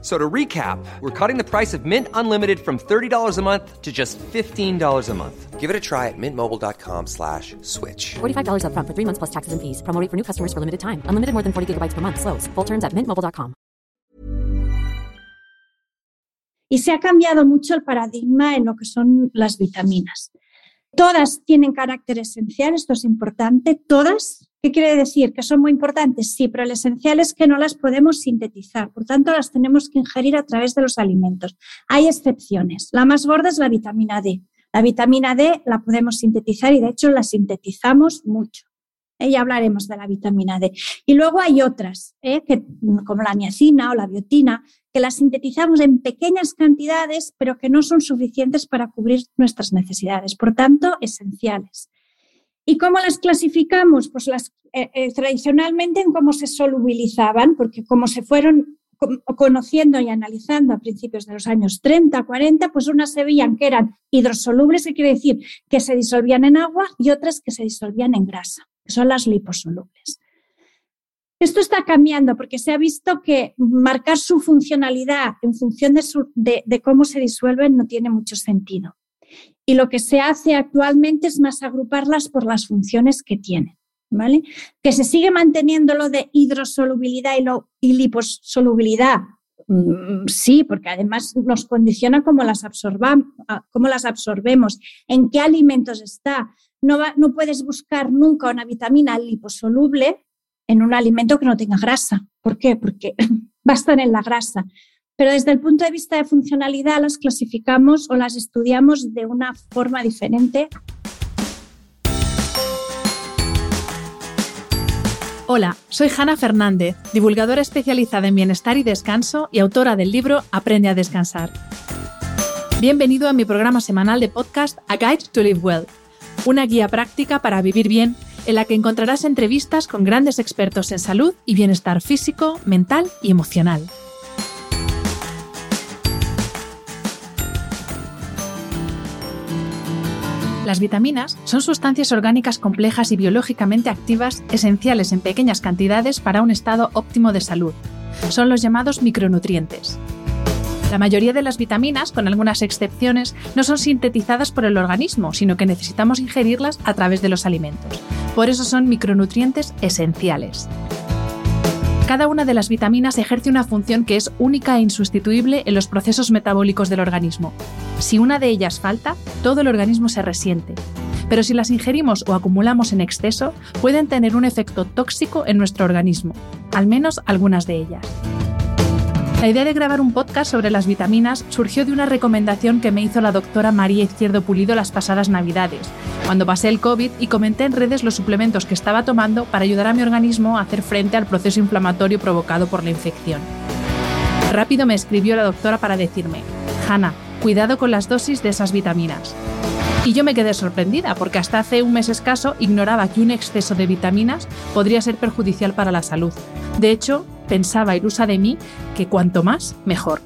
So to recap, we're cutting the price of Mint Unlimited from $30 a month to just $15 a month. Give it a try at mintmobile.com slash switch. $45 upfront for three months plus taxes and fees. Promo rate for new customers for limited time. Unlimited more than 40 gigabytes per month. Slows. Full terms at mintmobile.com. Y se ha cambiado mucho el paradigma en lo que son las vitaminas. Todas tienen carácter esencial, esto es importante, todas ¿Qué quiere decir? ¿Que son muy importantes? Sí, pero el esencial es que no las podemos sintetizar, por tanto las tenemos que ingerir a través de los alimentos. Hay excepciones. La más gorda es la vitamina D. La vitamina D la podemos sintetizar y de hecho la sintetizamos mucho. ¿eh? Ya hablaremos de la vitamina D. Y luego hay otras, ¿eh? que, como la niacina o la biotina, que las sintetizamos en pequeñas cantidades, pero que no son suficientes para cubrir nuestras necesidades, por tanto, esenciales. ¿Y cómo las clasificamos? Pues las, eh, eh, tradicionalmente en cómo se solubilizaban, porque como se fueron conociendo y analizando a principios de los años 30, 40, pues unas se veían que eran hidrosolubles, que quiere decir que se disolvían en agua, y otras que se disolvían en grasa, que son las liposolubles. Esto está cambiando porque se ha visto que marcar su funcionalidad en función de cómo se disuelven no tiene mucho sentido. Y lo que se hace actualmente es más agruparlas por las funciones que tienen. ¿Vale? Que se sigue manteniendo lo de hidrosolubilidad y, lo, liposolubilidad. Mm, sí, porque además nos condiciona cómo las, cómo las absorbemos, en qué alimentos está. No, no puedes buscar nunca una vitamina liposoluble en un alimento que no tenga grasa. ¿Por qué? Porque va a estar en la grasa pero desde el punto de vista de funcionalidad las clasificamos o las estudiamos de una forma diferente. Hola, soy Hanna Fernández, divulgadora especializada en bienestar y descanso y autora del libro Aprende a descansar. Bienvenido a mi programa semanal de podcast A Guide to Live Well, una guía práctica para vivir bien en la que encontrarás entrevistas con grandes expertos en salud y bienestar físico, mental y emocional. Las vitaminas son sustancias orgánicas complejas y biológicamente activas esenciales en pequeñas cantidades para un estado óptimo de salud. Son los llamados micronutrientes. La mayoría de las vitaminas, con algunas excepciones, no son sintetizadas por el organismo, sino que necesitamos ingerirlas a través de los alimentos. Por eso son micronutrientes esenciales. Cada una de las vitaminas ejerce una función que es única e insustituible en los procesos metabólicos del organismo. Si una de ellas falta, todo el organismo se resiente. Pero si las ingerimos o acumulamos en exceso, pueden tener un efecto tóxico en nuestro organismo, al menos algunas de ellas. La idea de grabar un podcast sobre las vitaminas surgió de una recomendación que me hizo la doctora María Izquierdo Pulido las pasadas navidades, cuando pasé el COVID y comenté en redes los suplementos que estaba tomando para ayudar a mi organismo a hacer frente al proceso inflamatorio provocado por la infección. Rápido me escribió la doctora para decirme, Hanna, cuidado con las dosis de esas vitaminas. Y yo me quedé sorprendida porque hasta hace un mes escaso ignoraba que un exceso de vitaminas podría ser perjudicial para la salud. De hecho, pensaba ilusa de mí que cuanto más, mejor.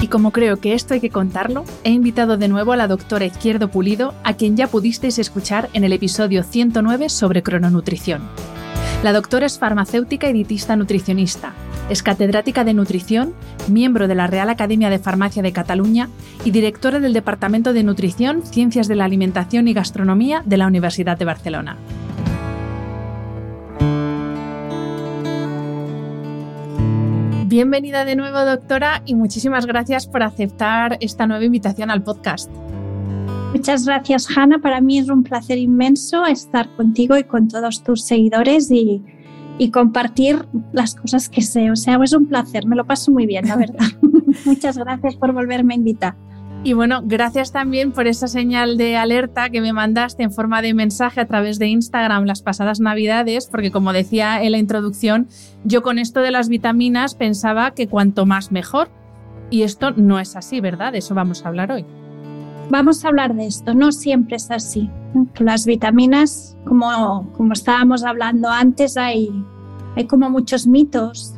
Y como creo que esto hay que contarlo, he invitado de nuevo a la doctora Izquierdo Pulido, a quien ya pudisteis escuchar en el episodio 109 sobre crononutrición. La doctora es farmacéutica y dietista nutricionista, es catedrática de nutrición, miembro de la Real Academia de Farmacia de Cataluña y directora del Departamento de Nutrición, Ciencias de la Alimentación y Gastronomía de la Universidad de Barcelona. Bienvenida de nuevo, doctora, y muchísimas gracias por aceptar esta nueva invitación al podcast. Muchas gracias, Hanna. Para mí es un placer inmenso estar contigo y con todos tus seguidores y, y compartir las cosas que sé. O sea, es un placer, me lo paso muy bien, la verdad. Muchas gracias por volverme a invitar. Y bueno, gracias también por esa señal de alerta que me mandaste en forma de mensaje a través de Instagram las pasadas navidades, porque como decía en la introducción, yo con esto de las vitaminas pensaba que cuanto más mejor. Y esto no es así, ¿verdad? De eso vamos a hablar hoy. Vamos a hablar de esto, no siempre es así. Las vitaminas, como, como estábamos hablando antes, hay, hay como muchos mitos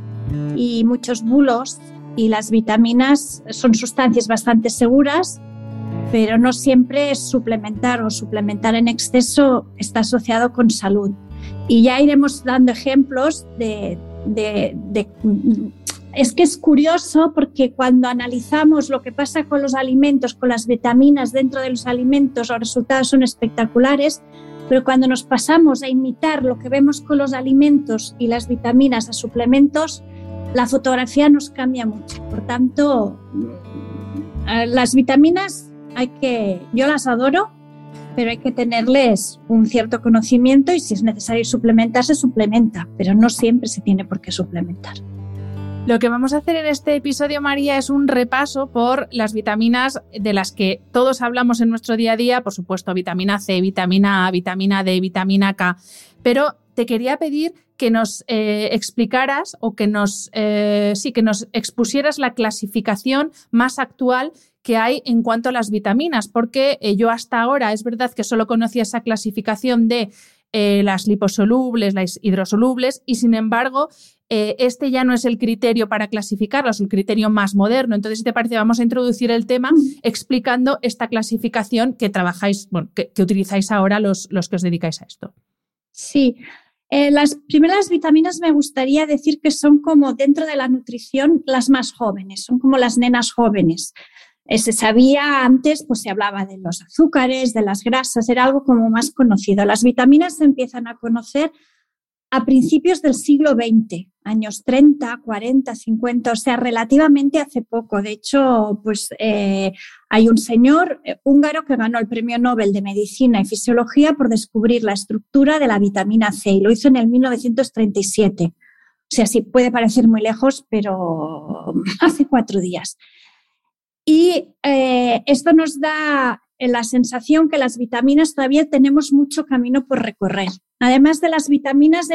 y muchos bulos y las vitaminas son sustancias bastante seguras, pero no siempre suplementar o suplementar en exceso está asociado con salud. Y ya iremos dando ejemplos de, de, de es que es curioso porque cuando analizamos lo que pasa con los alimentos, con las vitaminas dentro de los alimentos, los resultados son espectaculares, pero cuando nos pasamos a imitar lo que vemos con los alimentos y las vitaminas a suplementos, la fotografía nos cambia mucho. Por tanto, las vitaminas hay que, yo las adoro, pero hay que tenerles un cierto conocimiento y si es necesario suplementar, se suplementa, pero no siempre se tiene por qué suplementar. Lo que vamos a hacer en este episodio, María, es un repaso por las vitaminas de las que todos hablamos en nuestro día a día, por supuesto, vitamina C, vitamina A, vitamina D, vitamina K, pero te quería pedir que nos eh, explicaras o que nos, eh, sí, que nos expusieras la clasificación más actual que hay en cuanto a las vitaminas, porque eh, yo hasta ahora es verdad que solo conocía esa clasificación de las liposolubles, las hidrosolubles, y sin embargo este ya no es el criterio para clasificarlos, es el criterio más moderno. Entonces, si te parece, vamos a introducir el tema explicando esta clasificación que trabajáis, bueno, que, utilizáis ahora los, los que os dedicáis a esto. Sí, eh, las primeras vitaminas me gustaría decir que son como dentro de la nutrición las más jóvenes, son como las nenas jóvenes. Eh, se sabía antes, pues se hablaba de los azúcares, de las grasas, era algo como más conocido. Las vitaminas se empiezan a conocer a principios del siglo XX, años 30, 40, 50, o sea, relativamente hace poco. De hecho, pues eh, hay un señor eh, húngaro que ganó el Premio Nobel de Medicina y Fisiología por descubrir la estructura de la vitamina C y lo hizo en el 1937. O sea, sí puede parecer muy lejos, pero hace cuatro días. Y eh, esto nos da la sensación que las vitaminas todavía tenemos mucho camino por recorrer. Además de las vitaminas,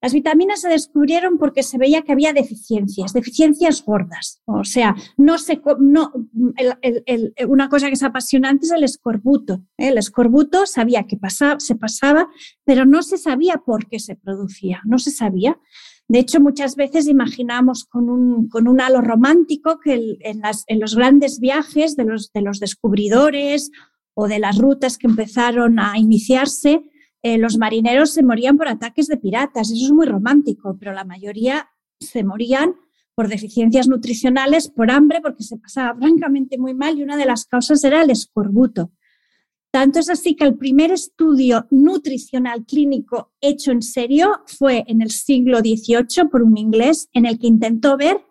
las vitaminas se descubrieron porque se veía que había deficiencias, deficiencias gordas. O sea, no se, no, una cosa que es apasionante es el escorbuto. ¿eh? El escorbuto sabía que pasaba, se pasaba, pero no se sabía por qué se producía, no se sabía. De hecho, muchas veces imaginamos con un, con un halo romántico que en, en, los grandes viajes de los, de los descubridores o de las rutas que empezaron a iniciarse, eh, los marineros se morían por ataques de piratas. Eso es muy romántico, pero la mayoría se morían por deficiencias nutricionales, por hambre, porque se pasaba francamente muy mal y una de las causas era el escorbuto. Tanto es así que el primer estudio nutricional clínico hecho en serio fue en el siglo XVIII por un inglés en el que intentó ver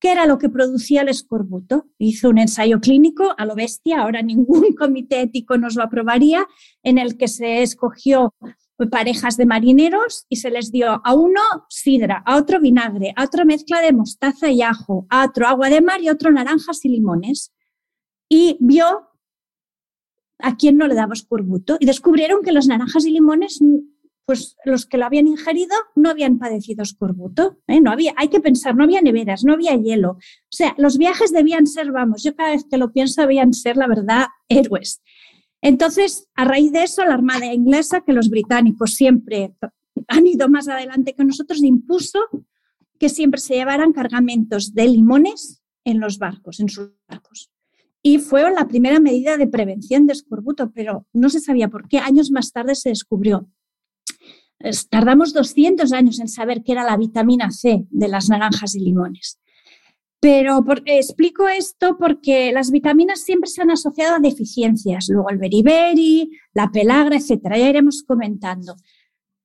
qué era lo que producía el escorbuto. Hizo un ensayo clínico a lo bestia, ahora ningún comité ético nos lo aprobaría, en el que se escogió parejas de marineros y se les dio a uno sidra, a otro vinagre, a otro mezcla de mostaza y ajo, a otro agua de mar y a otro naranjas y limones. Y vio a quién no le daba escorbuto. Y descubrieron que los naranjas y limones pues los que lo habían ingerido no habían padecido escorbuto. ¿eh? No había, hay que pensar, no había neveras, no había hielo. O sea, los viajes debían ser, vamos, yo cada vez que lo pienso, debían ser, la verdad, héroes. Entonces, a raíz de eso, la Armada inglesa, que los británicos siempre han ido más adelante que nosotros, impuso que siempre se llevaran cargamentos de limones en los barcos, en sus barcos. Y fue la primera medida de prevención de escorbuto, pero no se sabía por qué. Años más tarde se descubrió Tardamos 200 años en saber qué era la vitamina C de las naranjas y limones. Pero explico esto porque las vitaminas siempre se han asociado a deficiencias, luego el beriberi, la pelagra, etcétera. Ya iremos comentando.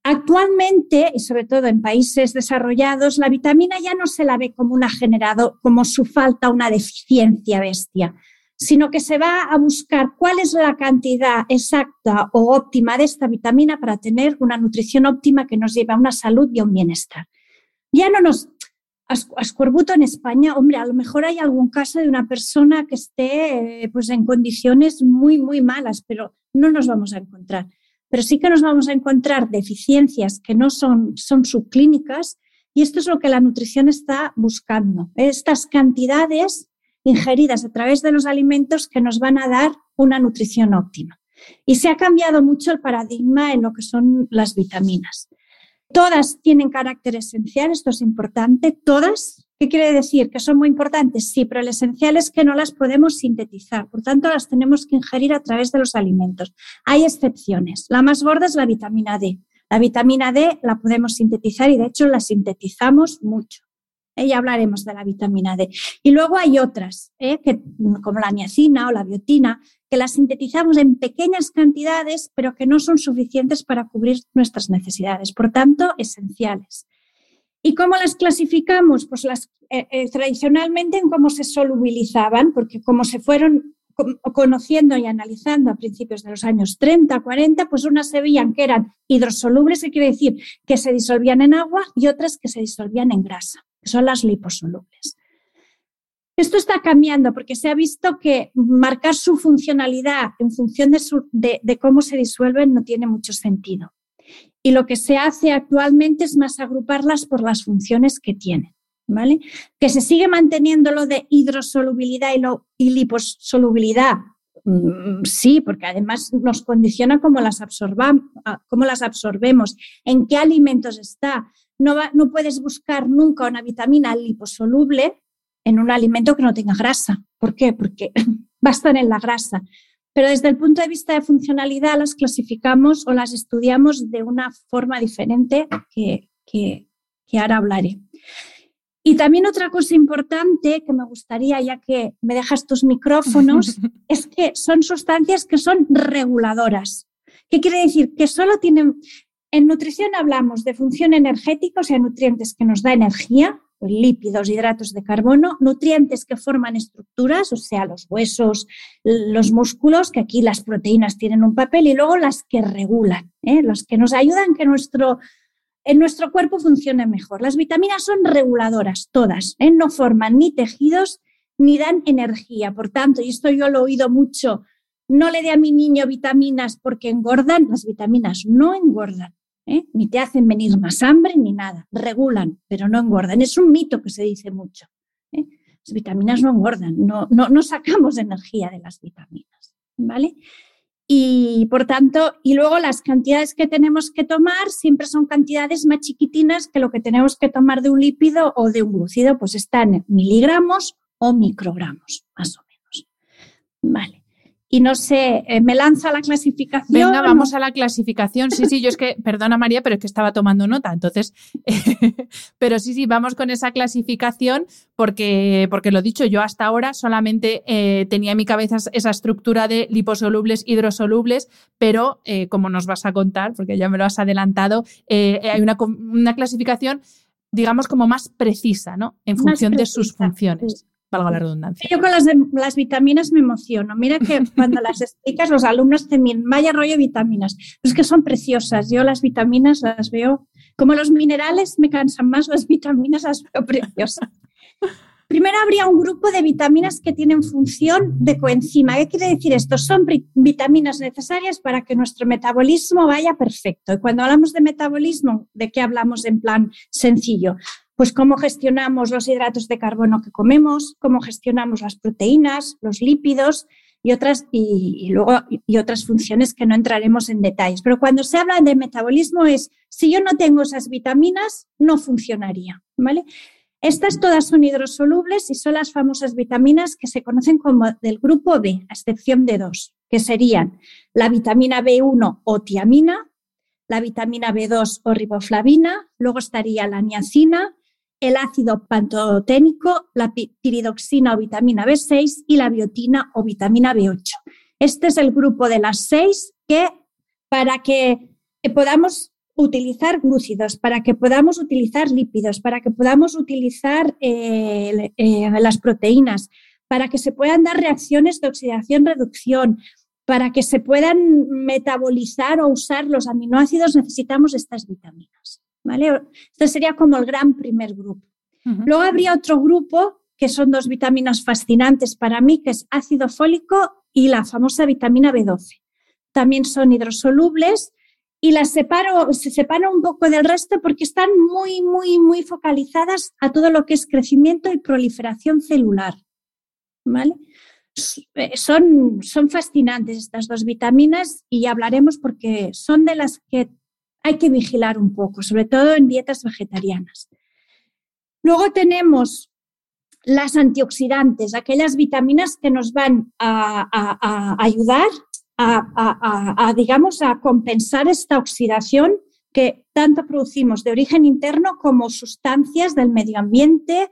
Actualmente, y sobre todo en países desarrollados, la vitamina ya no se la ve como una generado, como su falta, una deficiencia bestia, sino que se va a buscar cuál es la cantidad exacta o óptima de esta vitamina para tener una nutrición óptima que nos lleve a una salud y a un bienestar. Ya no nos... Ascorbuto en España, hombre, a lo mejor hay algún caso de una persona que esté eh, pues, en condiciones muy, muy malas, pero no nos vamos a encontrar. Pero sí que nos vamos a encontrar deficiencias que no son, son subclínicas y esto es lo que la nutrición está buscando. Estas cantidades ingeridas a través de los alimentos que nos van a dar una nutrición óptima. Y se ha cambiado mucho el paradigma en lo que son las vitaminas. Todas tienen carácter esencial, esto es importante, todas. ¿Qué quiere decir? ¿Que son muy importantes? Sí, pero el esencial es que no las podemos sintetizar, por tanto las tenemos que ingerir a través de los alimentos. Hay excepciones. La más gorda es la vitamina D. La vitamina D la podemos sintetizar y de hecho la sintetizamos mucho. ¿Eh? Ya hablaremos de la vitamina D. Y luego hay otras, ¿eh? que, como la niacina o la biotina, que las sintetizamos en pequeñas cantidades, pero que no son suficientes para cubrir nuestras necesidades, por tanto, esenciales. ¿Y cómo las clasificamos? Pues las, eh, eh, tradicionalmente en cómo se solubilizaban, porque como se fueron conociendo y analizando a principios de los años 30, 40, pues unas se veían que eran hidrosolubles, que quiere decir que se disolvían en agua, y otras que se disolvían en grasa, son las liposolubles. Esto está cambiando porque se ha visto que marcar su funcionalidad en función de, cómo se disuelven no tiene mucho sentido. Y lo que se hace actualmente es más agruparlas por las funciones que tienen. ¿Vale? Que se sigue manteniendo lo de hidrosolubilidad y liposolubilidad. Mm, sí, porque además nos condiciona cómo las, cómo las absorbemos, en qué alimentos está. No, no puedes buscar nunca una vitamina liposoluble en un alimento que no tenga grasa. ¿Por qué? Porque va a estar en la grasa. Pero desde el punto de vista de funcionalidad las clasificamos o las estudiamos de una forma diferente que, que, ahora hablaré. Y también otra cosa importante que me gustaría, ya que me dejas tus micrófonos, es que son sustancias que son reguladoras. ¿Qué quiere decir? Que solo tienen... En nutrición hablamos de función energética, o sea, nutrientes que nos da energía, pues, lípidos, hidratos de carbono, nutrientes que forman estructuras, o sea, los huesos, los músculos, que aquí las proteínas tienen un papel, y luego las que regulan, ¿eh? los que nos ayudan que nuestro, en nuestro cuerpo funcione mejor. Las vitaminas son reguladoras, todas, ¿eh? no forman ni tejidos ni dan energía. Por tanto, y esto yo lo he oído mucho, no le dé a mi niño vitaminas porque engordan, las vitaminas no engordan. ¿Eh? ni te hacen venir más hambre ni nada, regulan, pero no engordan. Es un mito que se dice mucho. ¿eh? Las vitaminas no engordan, no, no, no sacamos energía de las vitaminas, ¿vale? Y por tanto, y luego las cantidades que tenemos que tomar siempre son cantidades más chiquitinas que lo que tenemos que tomar de un lípido o de un glucido, pues están miligramos o microgramos, más o menos. Vale y no sé, eh, me lanza la clasificación. Venga, vamos a la clasificación. Sí, sí, yo es que, perdona María, pero es que estaba tomando nota, entonces, pero sí, sí, vamos con esa clasificación porque, porque lo dicho, yo hasta ahora solamente eh, tenía en mi cabeza esa estructura de liposolubles, hidrosolubles, pero eh, como nos vas a contar, porque ya me lo has adelantado, hay una, una, clasificación, digamos, como más precisa, ¿no? En función de sus funciones valga la redundancia. Yo con las, las vitaminas me emociono. Mira que cuando las explicas los alumnos te miran, vaya rollo vitaminas. es que son preciosas. Yo las vitaminas las veo, como los minerales me cansan más, las vitaminas las veo preciosas. Primero habría un grupo de vitaminas que tienen función de coenzima. ¿Qué quiere decir esto? Son vitaminas necesarias para que nuestro metabolismo vaya perfecto. Y cuando hablamos de metabolismo, ¿de qué hablamos en plan sencillo? Pues cómo gestionamos los hidratos de carbono que comemos, cómo gestionamos las proteínas, los lípidos y otras, y, luego, y otras funciones que no entraremos en detalles. Pero cuando se habla de metabolismo es, si yo no tengo esas vitaminas, no funcionaría, ¿vale? Estas todas son hidrosolubles y son las famosas vitaminas que se conocen como del grupo B, a excepción de dos, que serían la vitamina B1 o tiamina, la vitamina B2 o riboflavina, luego estaría la niacina, el ácido pantoténico, la piridoxina o vitamina B6 y la biotina o vitamina B8. Este es el grupo de las seis que para que podamos utilizar glúcidos, para que podamos utilizar lípidos, para que podamos utilizar eh, eh, las proteínas, para que se puedan dar reacciones de oxidación-reducción, para que se puedan metabolizar o usar los aminoácidos, necesitamos estas vitaminas. ¿Vale? Este sería como el gran primer grupo. Luego habría otro grupo que son dos vitaminas fascinantes para mí, que es ácido fólico y la famosa vitamina B12. También son hidrosolubles y las separo, se separan un poco del resto porque están muy, muy, muy focalizadas a todo lo que es crecimiento y proliferación celular. ¿Vale? Eh, son, son fascinantes estas dos vitaminas y hablaremos porque son de las que hay que vigilar un poco, sobre todo en dietas vegetarianas. Luego tenemos las antioxidantes, aquellas vitaminas que nos van a, ayudar a, digamos, a compensar esta oxidación que tanto producimos de origen interno como sustancias del medio ambiente,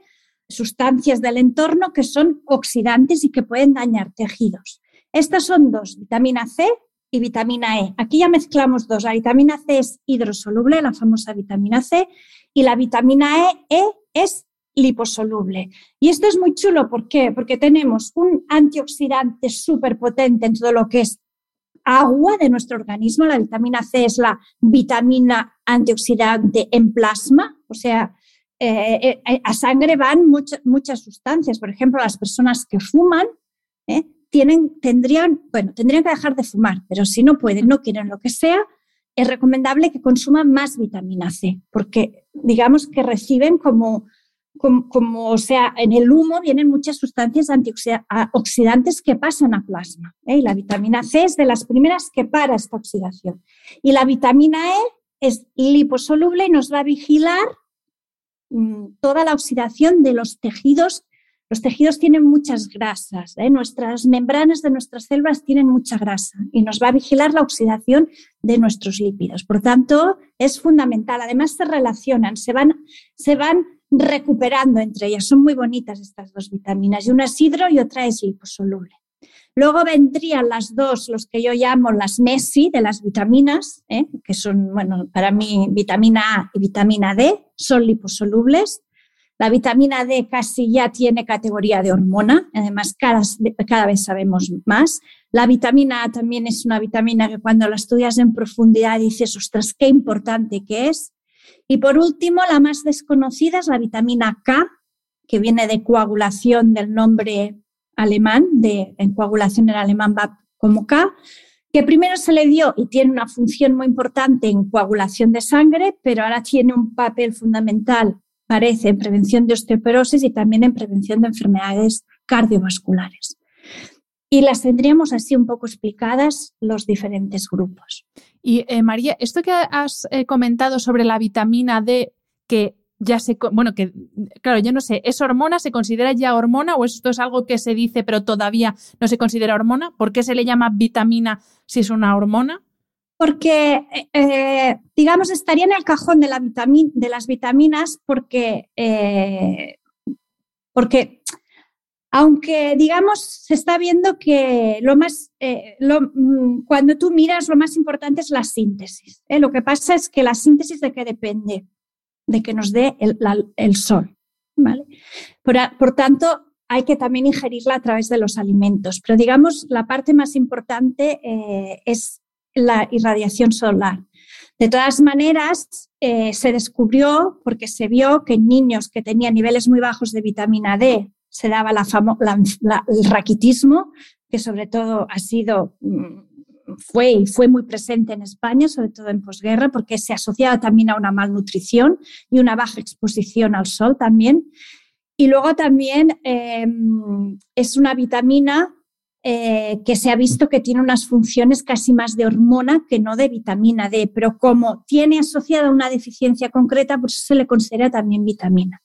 sustancias del entorno que son oxidantes y que pueden dañar tejidos. Estas son dos, vitamina C y vitamina E. Aquí ya mezclamos dos. La vitamina C es hidrosoluble, la famosa vitamina C, y la vitamina E, e es liposoluble. Y esto es muy chulo, ¿por qué? Porque tenemos un antioxidante súper potente en todo lo que es agua de nuestro organismo. La vitamina C es la vitamina antioxidante en plasma, o sea, eh, eh, a sangre van muchas, muchas sustancias. Por ejemplo, las personas que fuman ¿eh? Tendrían, bueno, tendrían que dejar de fumar, pero si no pueden, no quieren lo que sea, es recomendable que consuman más vitamina C, porque digamos que reciben como como, o sea, en el humo vienen muchas sustancias antioxidantes que pasan a plasma. ¿eh? Y la vitamina C es de las primeras que para esta oxidación. Y la vitamina E es liposoluble y nos va a vigilar mm, toda la oxidación de los tejidos. Los tejidos tienen muchas grasas, ¿eh? nuestras membranas de nuestras células tienen mucha grasa y nos va a vigilar la oxidación de nuestros lípidos. Por tanto, es fundamental. Además, se relacionan, se van, se van recuperando entre ellas. Son muy bonitas estas dos vitaminas, y una es hidro y otra es liposoluble. Luego vendrían las dos, los que yo llamo las MESI de las vitaminas, ¿eh? que son, bueno, para mí vitamina A y vitamina D, son liposolubles. La vitamina D casi ya tiene categoría de hormona, además cada, cada vez sabemos más. La vitamina A también es una vitamina que cuando la estudias en profundidad dices, ostras, qué importante que es. Y por último, la más desconocida es la vitamina K, que viene de coagulación del nombre alemán, de, coagulación en alemán va como K, que primero se le dio y tiene una función muy importante en coagulación de sangre, pero ahora tiene un papel fundamental, parece, en prevención de osteoporosis y también en prevención de enfermedades cardiovasculares. Y las tendríamos así un poco explicadas los diferentes grupos. Y eh, María, esto que has eh, comentado sobre la vitamina D, que ya se, bueno, que claro, yo no sé, ¿es hormona? ¿Se considera ya hormona o esto es algo que se dice pero todavía no se considera hormona? ¿Por qué se le llama vitamina si es una hormona? Porque, eh, digamos, estaría en el cajón de, la de las vitaminas porque, porque aunque, digamos, se está viendo que lo más, eh, mm, cuando tú miras, lo más importante es la síntesis. ¿eh? Lo que pasa es que la síntesis de qué depende, de que nos dé el, sol. ¿vale? Por, tanto, hay que también ingerirla a través de los alimentos. Pero digamos, la parte más importante eh, es la irradiación solar. De todas maneras, se descubrió, porque se vio que en niños que tenían niveles muy bajos de vitamina D se daba la el raquitismo, que sobre todo ha sido, mm, fue y fue muy presente en España, sobre todo en posguerra, porque se asociaba también a una malnutrición y una baja exposición al sol también. Y luego también em, es una vitamina eh, que se ha visto que tiene unas funciones casi más de hormona que no de vitamina D, pero como tiene asociada una deficiencia concreta, por eso se le considera también vitamina.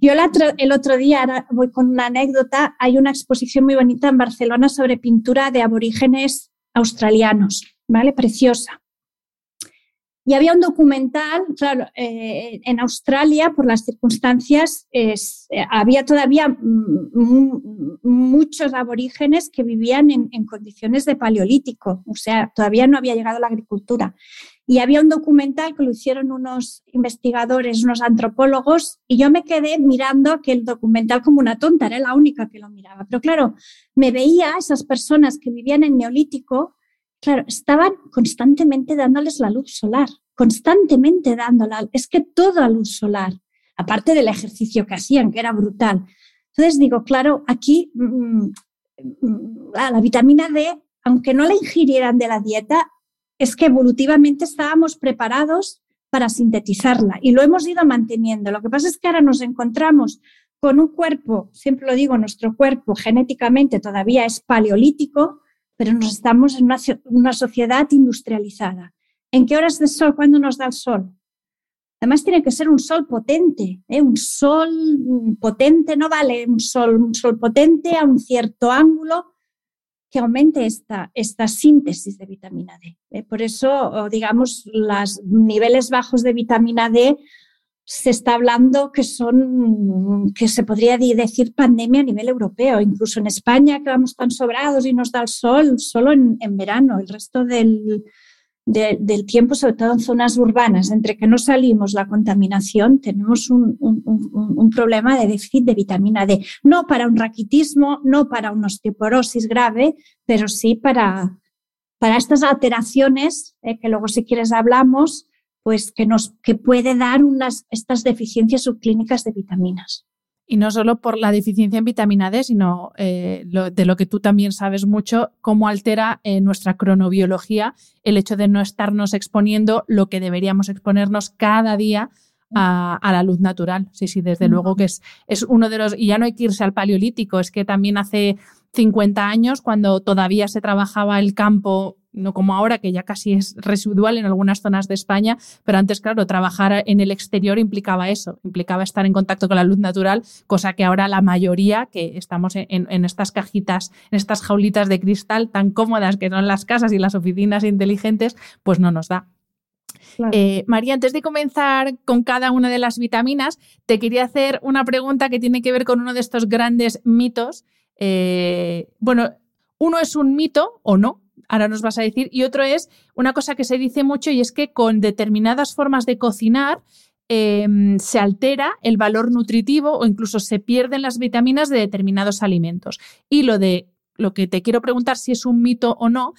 Yo el otro, día, voy con una anécdota, hay una exposición muy bonita en Barcelona sobre pintura de aborígenes australianos, ¿vale? Preciosa. Y había un documental, claro, eh, en Australia, por las circunstancias, eh, había todavía muchos aborígenes que vivían en, en, condiciones de paleolítico, o sea, todavía no había llegado la agricultura. Y había un documental que lo hicieron unos investigadores, unos antropólogos, y yo me quedé mirando aquel documental como una tonta, era la única que lo miraba. Pero claro, me veía esas personas que vivían en Neolítico Claro, estaban constantemente dándoles la luz solar, constantemente dándola. Es que toda luz solar, aparte del ejercicio que hacían, que era brutal. Entonces digo, claro, aquí mm, mm, la, vitamina D, aunque no la ingirieran de la dieta, es que evolutivamente estábamos preparados para sintetizarla y lo hemos ido manteniendo. Lo que pasa es que ahora nos encontramos con un cuerpo, siempre lo digo, nuestro cuerpo genéticamente todavía es paleolítico, pero nos estamos en una, sociedad industrializada. ¿En qué horas de sol? ¿Cuándo nos da el sol? Además tiene que ser un sol potente, ¿eh? un sol potente, no vale un sol, un sol potente a un cierto ángulo que aumente esta, esta síntesis de vitamina D. ¿eh? Por eso, digamos, los niveles bajos de vitamina D se está hablando que son, que se podría decir pandemia a nivel europeo, incluso en España que vamos tan sobrados y nos da el sol solo en, en verano, el resto del, del tiempo, sobre todo en zonas urbanas, entre que no salimos la contaminación, tenemos un, problema de déficit de vitamina D. No para un raquitismo, no para una osteoporosis grave, pero sí para, para estas alteraciones, eh, que luego si quieres hablamos, pues que nos que puede dar unas, estas deficiencias subclínicas de vitaminas. Y no solo por la deficiencia en vitamina D, sino eh, de lo que tú también sabes mucho, cómo altera eh, nuestra cronobiología el hecho de no estarnos exponiendo lo que deberíamos exponernos cada día a, la luz natural. Sí, sí, desde luego que es, es uno de los... Y ya no hay que irse al paleolítico, es que también hace 50 años, cuando todavía se trabajaba el campo no como ahora, que ya casi es residual en algunas zonas de España, pero antes, claro, trabajar en el exterior implicaba eso, implicaba estar en contacto con la luz natural, cosa que ahora la mayoría, que estamos en, estas cajitas, en estas jaulitas de cristal tan cómodas que son las casas y las oficinas inteligentes, pues no nos da. Eh, María, antes de comenzar con cada una de las vitaminas, te quería hacer una pregunta que tiene que ver con uno de estos grandes mitos. Eh, bueno, uno es un mito o no, ahora nos vas a decir. Y otro es una cosa que se dice mucho y es que con determinadas formas de cocinar em, se altera el valor nutritivo o incluso se pierden las vitaminas de determinados alimentos. Y lo de lo que te quiero preguntar si es un mito o no.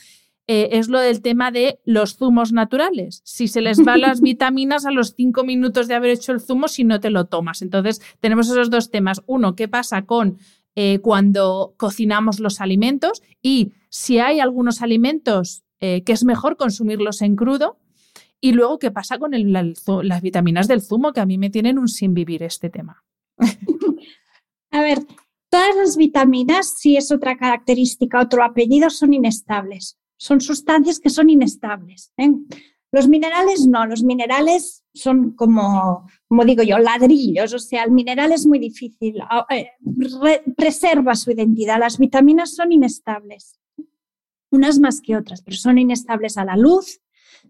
Eh, es lo del tema de los zumos naturales. Si se les va las vitaminas a los cinco minutos de haber hecho el zumo si no te lo tomas. Entonces, tenemos esos dos temas. Uno, ¿qué pasa con eh, cuando cocinamos los alimentos y si hay algunos alimentos eh, que es mejor consumirlos en crudo y luego qué pasa con las vitaminas del zumo que a mí me tienen un sin vivir este tema. a ver, todas las vitaminas, si es otra característica, otro apellido, son inestables. Son sustancias que son inestables. ¿eh? Los minerales no, los minerales son como, como digo yo, ladrillos, o sea, el mineral es muy difícil, eh, preserva su identidad, las vitaminas son inestables, unas más que otras, pero son inestables a la luz,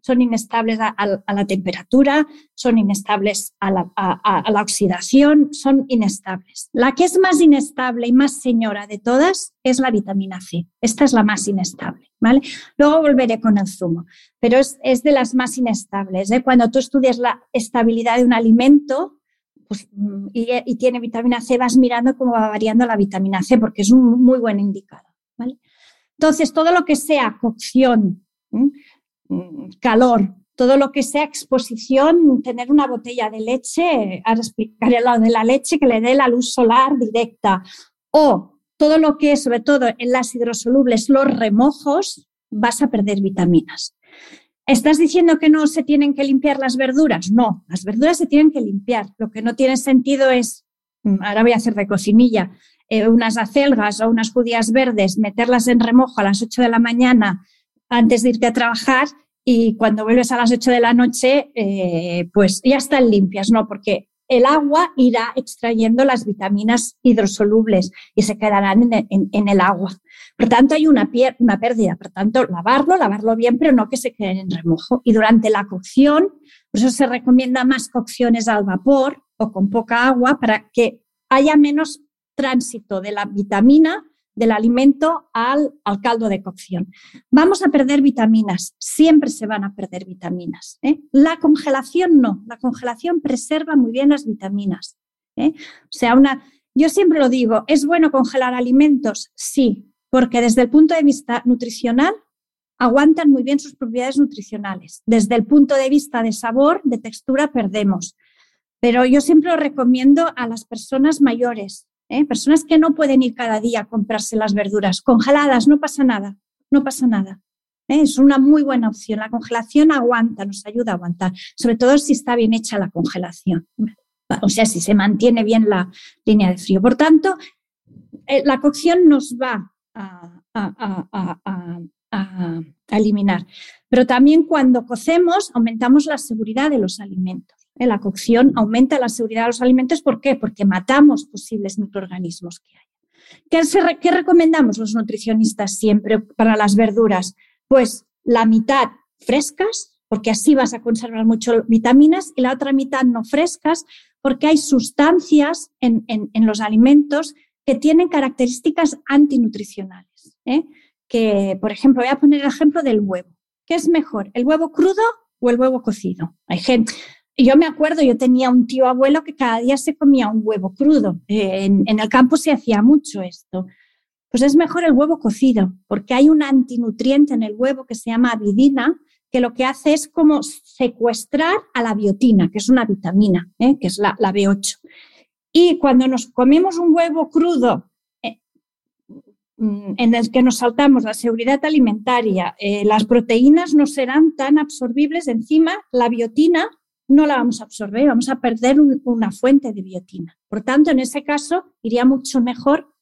son inestables a, la temperatura, son inestables a la, oxidación, son inestables. La que es más inestable y más señora de todas es la vitamina C. Esta es la más inestable, ¿vale? Luego volveré con el zumo, pero es, de las más inestables. ¿eh? Cuando tú estudias la estabilidad de un alimento, pues, y, tiene vitamina C, vas mirando cómo va variando la vitamina C, porque es un muy buen indicador. Entonces, todo lo que sea cocción, Mm, calor, todo lo que sea exposición, tener una botella de leche, ahora explicaré lo de la leche, que le dé la luz solar directa, o todo lo que es, sobre todo en las hidrosolubles, los remojos, vas a perder vitaminas. ¿Estás diciendo que no se tienen que limpiar las verduras? No, las verduras se tienen que limpiar. Lo que no tiene sentido es, mm, ahora voy a hacer de cocinilla, eh, unas acelgas o unas judías verdes, meterlas en remojo a las 8 de la mañana antes de irte a trabajar y cuando vuelves a las 8 de la noche, eh, pues ya están limpias, ¿no? Porque el agua irá extrayendo las vitaminas hidrosolubles y se quedarán en, el agua. Por tanto, hay una, una pérdida. Por tanto, lavarlo, lavarlo bien, pero no que se queden en remojo. Y durante la cocción, por eso se recomienda más cocciones al vapor o con poca agua para que haya menos tránsito de la vitamina del alimento al, caldo de cocción. Vamos a perder vitaminas, siempre se van a perder vitaminas. ¿eh? La congelación no, la congelación preserva muy bien las vitaminas. ¿eh? O sea, una, yo siempre lo digo, ¿es bueno congelar alimentos? Sí, porque desde el punto de vista nutricional aguantan muy bien sus propiedades nutricionales. Desde el punto de vista de sabor, de textura, perdemos. Pero yo siempre lo recomiendo a las personas mayores, ¿eh? Personas que no pueden ir cada día a comprarse las verduras congeladas, no pasa nada, no pasa nada. ¿eh? Es una muy buena opción. La congelación aguanta, nos ayuda a aguantar, sobre todo si está bien hecha la congelación. O sea, si se mantiene bien la línea de frío. Por tanto, eh, la cocción nos va a, a, eliminar. Pero también cuando cocemos aumentamos la seguridad de los alimentos. La cocción aumenta la seguridad de los alimentos. ¿Por qué? Porque matamos posibles microorganismos que hay. ¿Qué, ¿Qué, recomendamos los nutricionistas siempre para las verduras? Pues la mitad frescas, porque así vas a conservar mucho vitaminas, y la otra mitad no frescas, porque hay sustancias en, los alimentos que tienen características antinutricionales. ¿eh? Que, por ejemplo, voy a poner el ejemplo del huevo. ¿Qué es mejor, el huevo crudo o el huevo cocido? Hay gente. Yo me acuerdo, yo tenía un tío abuelo que cada día se comía un huevo crudo. Eh, en, el campo se hacía mucho esto. Pues es mejor el huevo cocido, porque hay un antinutriente en el huevo que se llama avidina, que lo que hace es como secuestrar a la biotina, que es una vitamina, ¿eh? que es la, B8. Y cuando nos comemos un huevo crudo eh, mm, en el que nos saltamos la seguridad alimentaria, las proteínas no serán tan absorbibles, encima la biotina no la vamos a absorber, vamos a perder una fuente de biotina. Por tanto, en ese caso, iría mucho mejor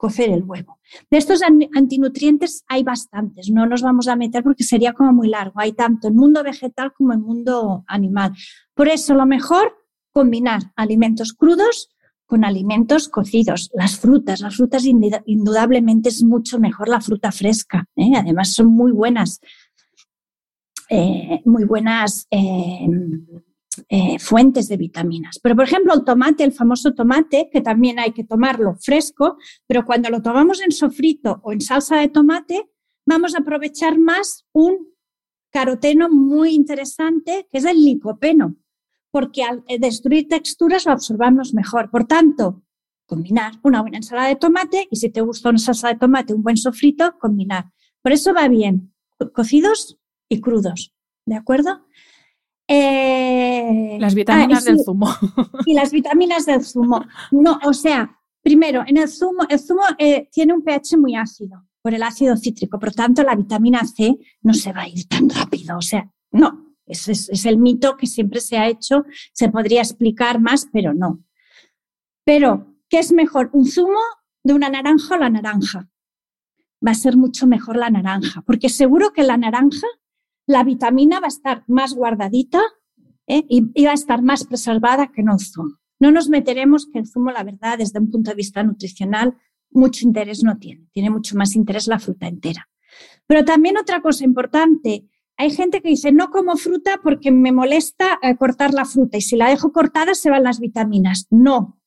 cocer el huevo. De estos antinutrientes hay bastantes, no nos vamos a meter porque sería como muy largo. Hay tanto en mundo vegetal como en mundo animal. Por eso lo mejor combinar alimentos crudos con alimentos cocidos. Las frutas, las frutas indudablemente es mucho mejor la fruta fresca. ¿eh? Además son muy buenas, eh, muy buenas eh, eh, fuentes de vitaminas. Pero, por ejemplo, el tomate, el famoso tomate, que también hay que tomarlo fresco, pero cuando lo tomamos en sofrito o en salsa de tomate, vamos a aprovechar más un caroteno muy interesante, que es el licopeno, porque al eh, destruir texturas lo absorbamos mejor. Por tanto, combinar una buena ensalada de tomate y si te gusta una salsa de tomate, un buen sofrito, combinar. Por eso va bien, cocidos y crudos, ¿de acuerdo? Eh, las vitaminas ah, del zumo. Y las vitaminas del zumo. No, o sea, primero, en el zumo, el zumo eh, tiene un pH muy ácido por el ácido cítrico, por tanto la vitamina C no se va a ir tan rápido. O sea, no, es, es el mito que siempre se ha hecho, se podría explicar más, pero no. Pero, ¿qué es mejor? ¿Un zumo de una naranja o la naranja? Va a ser mucho mejor la naranja, porque seguro que la naranja la vitamina va a estar más guardadita ¿eh? y, va a estar más preservada que en zumo. No nos meteremos que el zumo, la verdad, desde un punto de vista nutricional, mucho interés no tiene. Tiene mucho más interés la fruta entera. Pero también otra cosa importante, hay gente que dice, no como fruta porque me molesta eh, cortar la fruta y si la dejo cortada se van las vitaminas. No,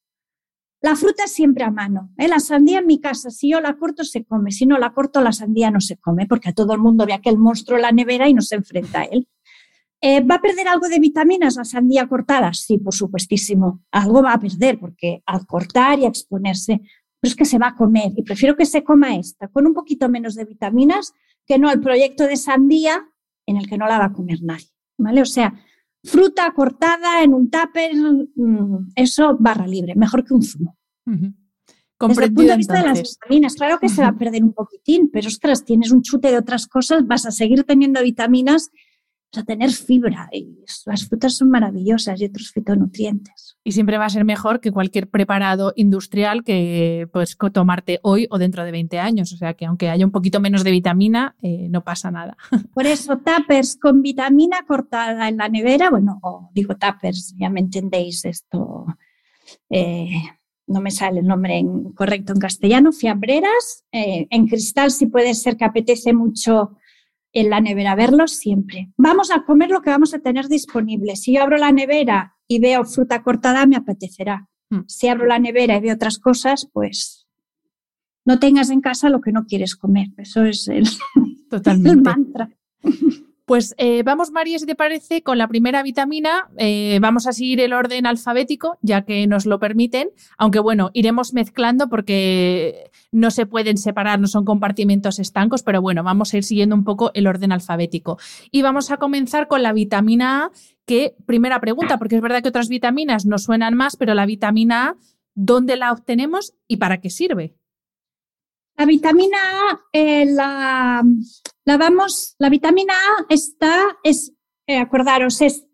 la fruta siempre a mano. ¿eh? La sandía en mi casa, si yo la corto, se come. Si no la corto, la sandía no se come, porque a todo el mundo ve aquel monstruo la nevera y no se enfrenta a él. Eh, ¿Va a perder algo de vitaminas la sandía cortada? Sí, por supuestísimo. Algo va a perder, porque al cortar y a exponerse, pero es que se va a comer. Y prefiero que se coma esta, con un poquito menos de vitaminas, que no el proyecto de sandía en el que no la va a comer nadie. ¿Vale? O sea, fruta cortada en un tupper, mm, eso barra libre, mejor que un zumo. Desde el punto de vista de las vitaminas, claro que se va a perder un poquitín, pero ostras, tienes un chute de otras cosas, vas a seguir teniendo vitaminas a tener fibra. Y las frutas son maravillosas y otros fitonutrientes. Y siempre va a ser mejor que cualquier preparado industrial que puedes tomarte hoy o dentro de 20 años. O sea que aunque haya un poquito menos de vitamina, eh, no pasa nada. Por eso, tuppers con vitamina cortada en la nevera, bueno, digo tuppers, ya me entendéis esto. Eh, no me sale el nombre correcto en castellano, fiambreras, eh, en cristal si puede ser que apetece mucho en la nevera, verlos siempre. Vamos a comer lo que vamos a tener disponible. Si yo abro la nevera y veo fruta cortada, me apetecerá. Hmm. Si abro la nevera y veo otras cosas, pues no tengas en casa lo que no quieres comer. Eso es el, Totalmente. mantra. Pues eh, vamos, María, si te parece, con la primera vitamina. Eh, vamos a seguir el orden alfabético, ya que nos lo permiten, aunque bueno, iremos mezclando porque no se pueden separar, no son compartimentos estancos, pero bueno, vamos a ir siguiendo un poco el orden alfabético. Y vamos a comenzar con la vitamina A, que primera pregunta, porque es verdad que otras vitaminas nos suenan más, pero la vitamina A, ¿dónde la obtenemos y para qué sirve? La vitamina A, eh, la, vamos, la vitamina A está, es, eh, acordaros, es,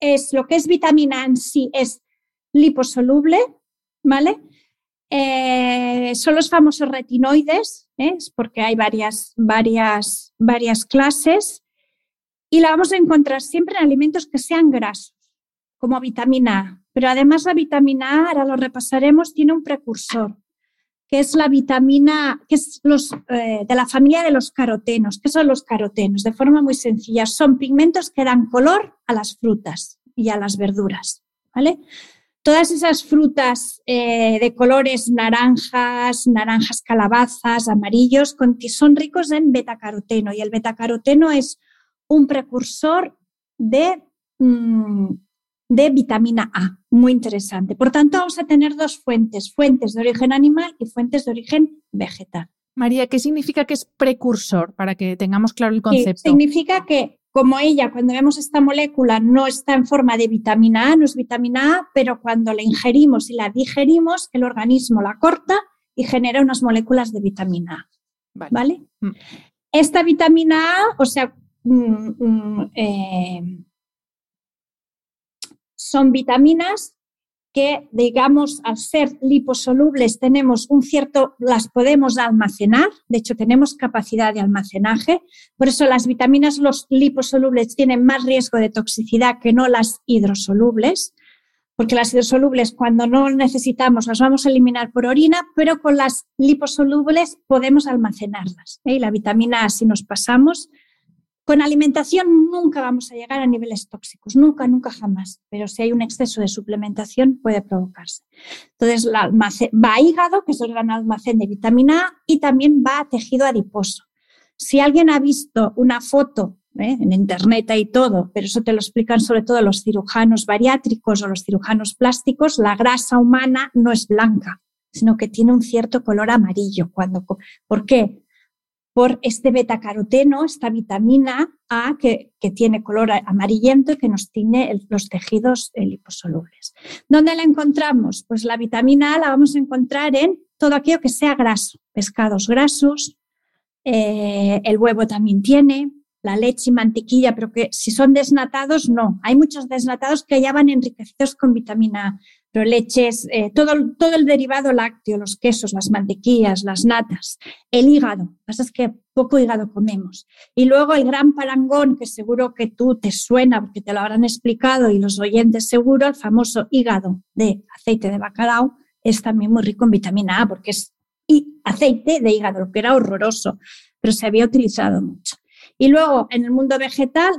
es lo que es vitamina en sí, es liposoluble, ¿vale? Eh, son los famosos retinoides, porque hay varias, varias, varias clases, y la vamos a encontrar siempre en alimentos que sean grasos, como vitamina A. Pero además la vitamina A, ahora lo repasaremos, tiene un precursor, que es la vitamina, que es los, eh, de la familia de los carotenos. ¿Qué son los carotenos? De forma muy sencilla, son pigmentos que dan color a las frutas y a las verduras. ¿vale? Todas esas frutas eh, de colores naranjas, naranjas calabazas, amarillos, son ricos en betacaroteno y el betacaroteno es un precursor de mm, de vitamina A. Muy interesante. Por tanto, vamos a tener dos fuentes, fuentes de origen animal y fuentes de origen vegetal. María, ¿qué significa que es precursor para que tengamos claro el concepto? significa que como ella, cuando vemos esta molécula, no está en forma de vitamina A, no es vitamina A, pero cuando la ingerimos y la digerimos, el organismo la corta y genera unas moléculas de vitamina A. ¿Vale? Mm. Esta vitamina A, o sea, mm, mm, eh, son vitaminas que, digamos, al ser liposolubles, tenemos un cierto, las podemos almacenar, de hecho tenemos capacidad de almacenaje, por eso las vitaminas, los liposolubles tienen más riesgo de toxicidad que no las hidrosolubles, porque las hidrosolubles cuando no necesitamos las vamos a eliminar por orina, pero con las liposolubles podemos almacenarlas. ¿eh? Y la vitamina A, si nos pasamos, con alimentación nunca vamos a llegar a niveles tóxicos, nunca, nunca jamás, pero si hay un exceso de suplementación puede provocarse. Entonces va a hígado, que es el gran almacén de vitamina A, y también va a tejido adiposo. Si alguien ha visto una foto ¿eh? en internet y todo, pero eso te lo explican sobre todo los cirujanos bariátricos o los cirujanos plásticos, la grasa humana no es blanca, sino que tiene un cierto color amarillo. Cuando, ¿Por qué? Por este betacaroteno, esta vitamina A que, tiene color amarillento y que nos tiene los tejidos liposolubles. ¿Dónde la encontramos? Pues la vitamina A la vamos a encontrar en todo aquello que sea graso, pescados grasos, eh, el huevo también tiene, la leche y mantequilla, pero que si son desnatados, no. Hay muchos desnatados que ya van enriquecidos con vitamina A pero leches, eh, todo, todo el derivado lácteo, los quesos, las mantequillas, las natas, el hígado. Lo que pasa es que poco hígado comemos. Y luego el gran parangón, que seguro que tú te suena porque te lo habrán explicado y los oyentes seguro, el famoso hígado de aceite de bacalao, es también muy rico en vitamina A porque es aceite de hígado, lo que era horroroso, pero se había utilizado mucho. Y luego en el mundo vegetal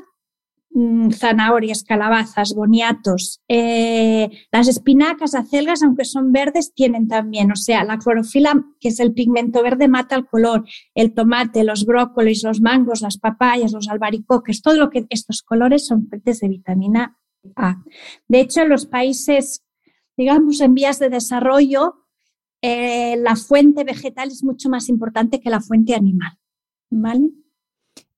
zanahorias, calabazas, boniatos. Eh, las espinacas, acelgas, aunque son verdes, tienen también, o sea, la clorofila, que es el pigmento verde, mata el color. El tomate, los brócolis, los mangos, las papayas, los albaricoques, todo lo que estos colores son fuentes de vitamina A. De hecho, en los países, digamos, en vías de desarrollo, eh, la fuente vegetal es mucho más importante que la fuente animal. ¿Vale?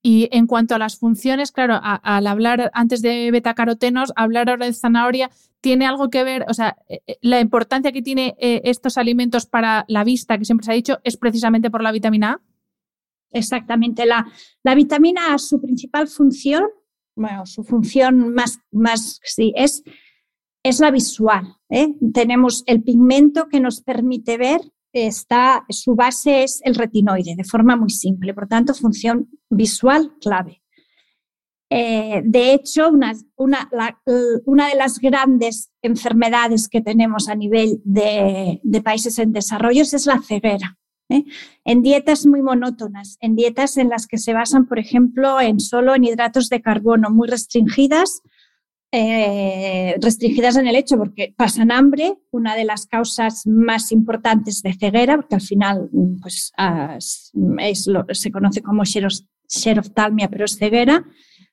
Y en cuanto a las funciones, claro, al hablar antes de betacarotenos, hablar ahora de zanahoria, ¿tiene algo que ver? O sea, eh, eh, la importancia que tiene eh, estos alimentos para la vista, que siempre se ha dicho, es precisamente por la vitamina A. Exactamente. La, la vitamina A, su principal función, bueno, su función más, más sí, es, es la visual. Tenemos el pigmento que nos permite ver está, su base es el retinoide, de forma muy simple, por tanto, función visual clave. Eh, de hecho, una, una, una, de las grandes enfermedades que tenemos a nivel de, países en desarrollo es la ceguera. ¿eh? En dietas muy monótonas, en dietas en las que se basan, por ejemplo, en solo en hidratos de carbono muy restringidas, eh, restringidas en el hecho porque pasan hambre, una de las causas más importantes de ceguera, porque al final mm, pues, ah, es lo, se conoce como xeroftalmia, pero es ceguera,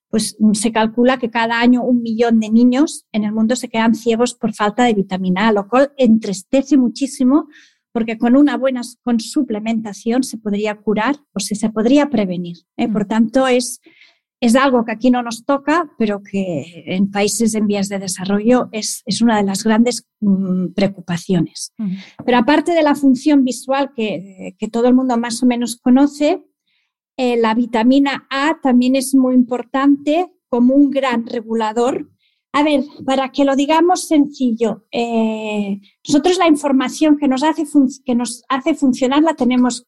pues mm, se calcula que cada año un millón de niños en el mundo se quedan ciegos por falta de vitamina A, lo cual entristece muchísimo porque con una buena con suplementación se podría curar o se podría prevenir. ¿eh? Por mm. tanto, es es algo que aquí no nos toca, pero que en países en vías de desarrollo es, una de las grandes mm, preocupaciones. Pero aparte de la función visual que, todo el mundo más o menos conoce, eh, la vitamina A también es muy importante como un gran regulador A ver, para que lo digamos sencillo, eh, nosotros la información que nos, hace que nos hace funcionar la tenemos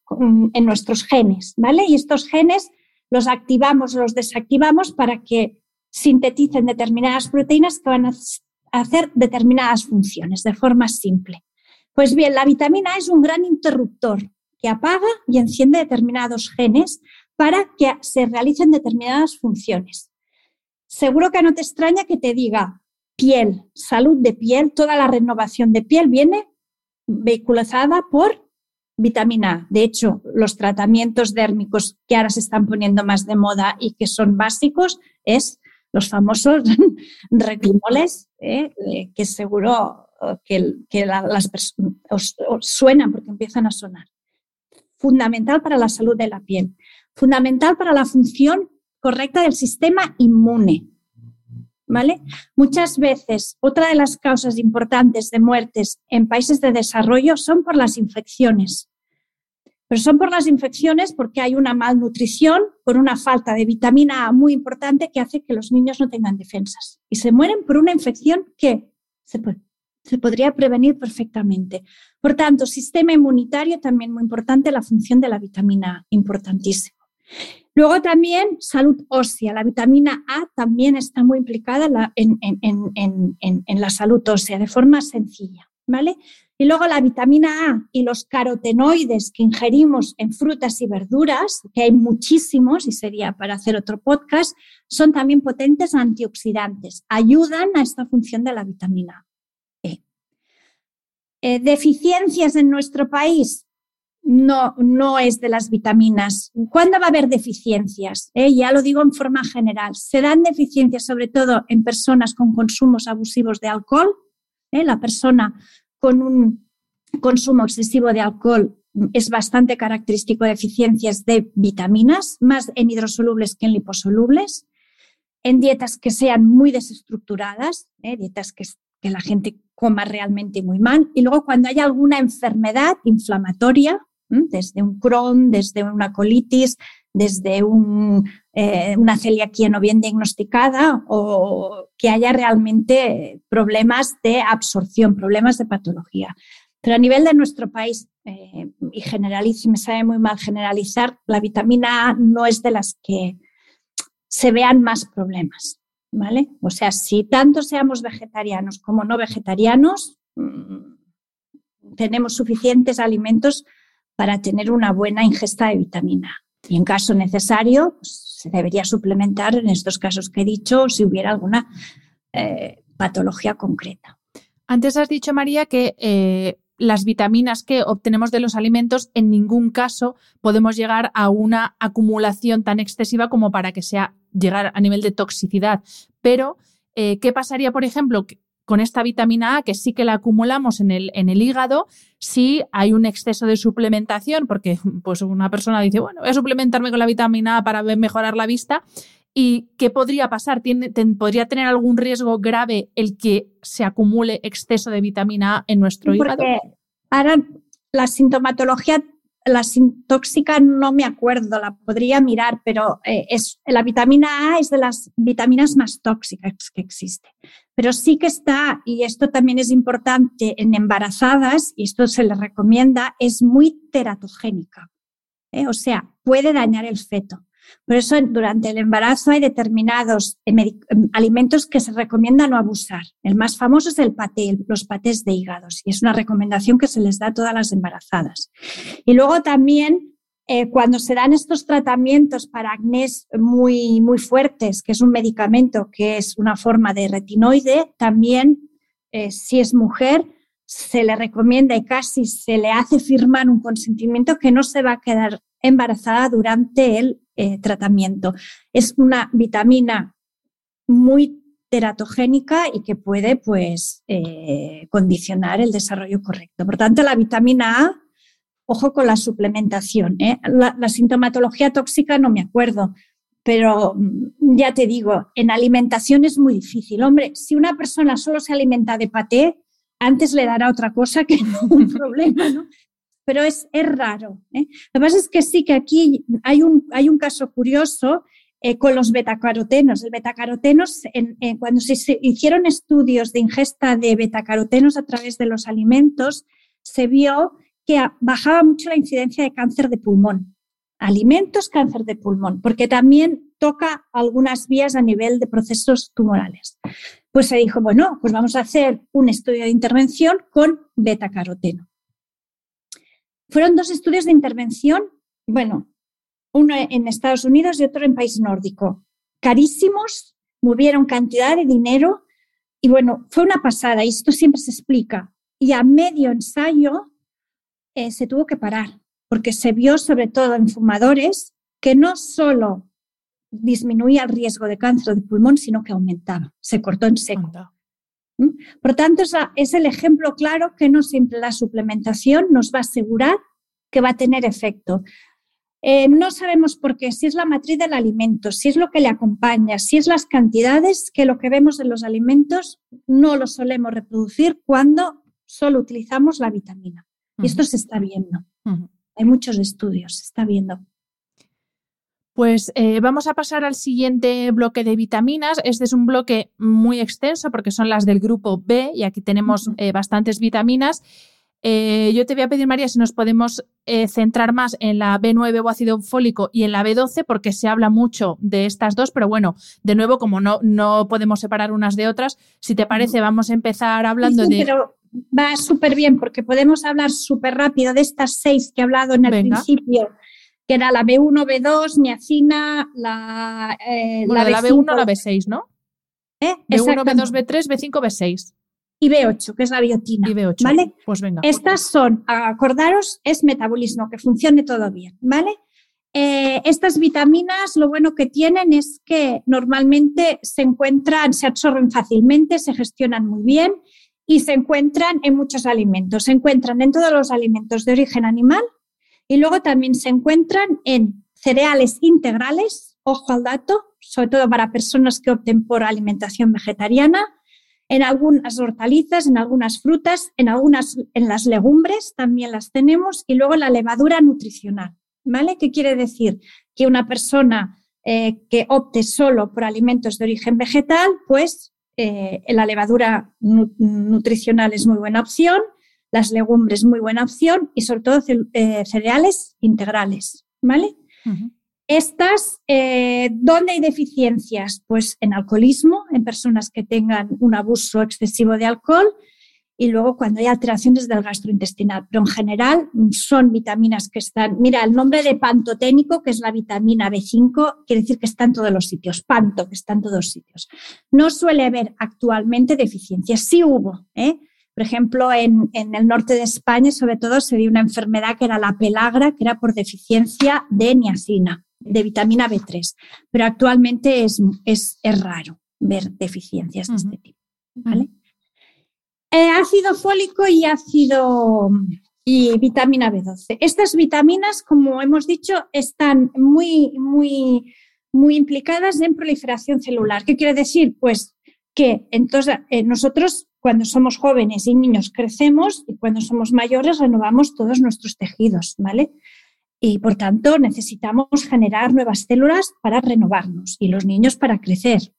en nuestros genes, ¿vale? Y estos genes los activamos, los desactivamos para que sinteticen determinadas proteínas que van a hacer determinadas funciones de forma simple. Pues bien, la vitamina A es un gran interruptor que apaga y enciende determinados genes para que se realicen determinadas funciones. Seguro que no te extraña que te diga piel, salud de piel, toda la renovación de piel viene vehiculizada por vitamina A. De hecho, los tratamientos dérmicos que ahora se están poniendo más de moda y que son básicos es los famosos retinoles, ¿eh? Eh, que seguro que, las personas suenan porque empiezan a sonar. Fundamental para la salud de la piel, fundamental para la función correcta del sistema inmune. ¿Vale? Muchas veces, otra de las causas importantes de muertes en países de desarrollo son por las infecciones. Pero son por las infecciones porque hay una malnutrición, por una falta de vitamina A muy importante que hace que los niños no tengan defensas. Y se mueren por una infección que se, se podría prevenir perfectamente. Por tanto, sistema inmunitario también muy importante, la función de la vitamina A, importantísimo. Luego también salud ósea. La vitamina A también está muy implicada en, la salud ósea de forma sencilla. ¿vale? Y luego la vitamina A y los carotenoides que ingerimos en frutas y verduras, que hay muchísimos y sería para hacer otro podcast, son también potentes antioxidantes. Ayudan a esta función de la vitamina E. Eh, deficiencias en nuestro país no, no es de las vitaminas. ¿Cuándo va a haber deficiencias? Eh, ya lo digo en forma general. Se dan deficiencias sobre todo en personas con consumos abusivos de alcohol. Eh, la persona con un consumo excesivo de alcohol es bastante característico de deficiencias de vitaminas, más en hidrosolubles que en liposolubles. En dietas que sean muy desestructuradas, eh, dietas que, que la gente coma realmente muy mal. Y luego cuando hay alguna enfermedad inflamatoria, desde un Crohn, desde una colitis, desde eh, una celiaquía no bien diagnosticada o que haya realmente problemas de absorción, problemas de patología. Pero a nivel de nuestro país, eh, y generalizo, me sabe muy mal generalizar, la vitamina A no es de las que se vean más problemas. ¿vale? O sea, si tanto seamos vegetarianos como no vegetarianos, mm, tenemos suficientes alimentos para tener una buena ingesta de vitamina. Y en caso necesario, pues, se debería suplementar en estos casos que he dicho si hubiera alguna eh, patología concreta. Antes has dicho, María, que eh, las vitaminas que obtenemos de los alimentos en ningún caso podemos llegar a una acumulación tan excesiva como para que sea llegar a nivel de toxicidad. Pero, eh, ¿qué pasaría, por ejemplo, con esta vitamina A, que sí que la acumulamos en el, en el hígado, si hay un exceso de suplementación, porque pues una persona dice, bueno, voy a suplementarme con la vitamina A para mejorar la vista. ¿Y qué podría pasar? ¿Tiene, ¿Podría tener algún riesgo grave el que se acumule exceso de vitamina A en nuestro hígado? Ahora la sintomatología la tóxica no me acuerdo, la podría mirar, pero eh, es, la vitamina A es de las vitaminas más tóxicas que existe. Pero sí que está, y esto también es importante en embarazadas, y esto se le recomienda, es muy teratogénica. ¿eh? O sea, puede dañar el feto. Por eso durante el embarazo hay determinados eh, em, alimentos que se recomienda no abusar. El más famoso es el paté, los patés de hígados, y es una recomendación que se les da a todas las embarazadas. Y luego también eh, cuando se dan estos tratamientos para acné muy, muy fuertes, que es un medicamento que es una forma de retinoide, también eh, si es mujer, se le recomienda y casi se le hace firmar un consentimiento que no se va a quedar embarazada durante el eh, tratamiento. Es una vitamina muy teratogénica y que puede pues, eh, condicionar el desarrollo correcto. Por tanto, la vitamina A, ojo con la suplementación. ¿eh? La, la, sintomatología tóxica no me acuerdo, pero mm, ya te digo, en alimentación es muy difícil. Hombre, si una persona solo se alimenta de paté, antes le dará otra cosa que no un problema, ¿no? Pero es, es raro. ¿eh? Lo que pasa es que sí que aquí hay un, hay un caso curioso. eh, con los betacarotenos. El betacarotenos, cuando se hicieron estudios de ingesta de betacarotenos a través de los alimentos, se vio que bajaba mucho la incidencia de cáncer de pulmón. Alimentos, cáncer de pulmón, porque también toca algunas vías a nivel de procesos tumorales. Pues se dijo, bueno, pues vamos a hacer un estudio de intervención con betacaroteno. Fueron dos estudios de intervención, bueno, uno en Estados Unidos y otro en país nórdico. Carísimos, movieron cantidad de dinero y bueno, fue una pasada y esto siempre se explica. Y a medio ensayo eh, se tuvo que parar porque se vio sobre todo en fumadores que no solo disminuía el riesgo de cáncer de pulmón, sino que aumentaba, se cortó en seco. Por tanto, es el ejemplo claro que no siempre la suplementación nos va a asegurar que va a tener efecto. Eh, no sabemos por qué, si es la matriz del alimento, si es lo que le acompaña, si es las cantidades, que lo que vemos en los alimentos no lo solemos reproducir cuando solo utilizamos la vitamina. Y esto se está viendo. Hay muchos estudios, se está viendo. Pues eh, vamos a pasar al siguiente bloque de vitaminas. Este es un bloque muy extenso porque son las del grupo B y aquí tenemos eh, bastantes vitaminas. Eh, yo te voy a pedir, María, si nos podemos centrar más en la B9 o ácido fólico y en la B12, porque se habla mucho de estas dos, pero bueno, de nuevo, como no, no podemos separar unas de otras, si te parece, vamos a empezar hablando sí, de. Pero va súper bien, porque podemos hablar súper rápido de estas seis que he hablado en el principio que era la B1, B2, niacina, la, eh, la, la B1, la B6, ¿no? ¿Eh? B1, B2, B3, B5, B6 y B8, que es la biotina. Y B8. ¿Vale? Pues venga. Estas son, acordaros, es metabolismo, que funcione todo bien, ¿vale? Eh, estas vitaminas lo bueno que tienen es que normalmente se encuentran, se absorben fácilmente, se gestionan muy bien y se encuentran en muchos alimentos. Se encuentran en todos los alimentos de origen animal y luego también se encuentran en cereales integrales, ojo al dato, sobre todo para personas que opten por alimentación vegetariana, en algunas hortalizas, en algunas frutas, en algunas, en las legumbres también las tenemos y luego la levadura nutricional, ¿vale? ¿Qué quiere decir? Que una persona eh, que opte solo por alimentos de origen vegetal, pues eh, la levadura nutricional es muy buena opción, las legumbres muy buena opción y sobre todo eh, cereales integrales, ¿vale? Estas, eh, ¿dónde hay deficiencias? Pues en alcoholismo, en personas que tengan un abuso excesivo de alcohol y luego cuando hay alteraciones del gastrointestinal. Pero en general son vitaminas que están, mira, el nombre de pantoténico, que es la vitamina B5, quiere decir que está en todos los sitios, panto, que está en todos los sitios. No suele haber actualmente deficiencias, sí hubo, ¿eh? Por ejemplo, en, en, el norte de España, sobre todo, se dio una enfermedad que era la pelagra, que era por deficiencia de niacina de vitamina B3, pero actualmente es, es, es raro ver deficiencias de este tipo. ¿vale? Eh, ácido fólico y ácido y vitamina B12. Estas vitaminas, como hemos dicho, están muy, muy, muy implicadas en proliferación celular. ¿Qué quiere decir? Pues que entonces eh, nosotros cuando somos jóvenes y niños crecemos y cuando somos mayores renovamos todos nuestros tejidos, ¿vale? y por tanto necesitamos generar nuevas células para renovarnos y los niños para crecer.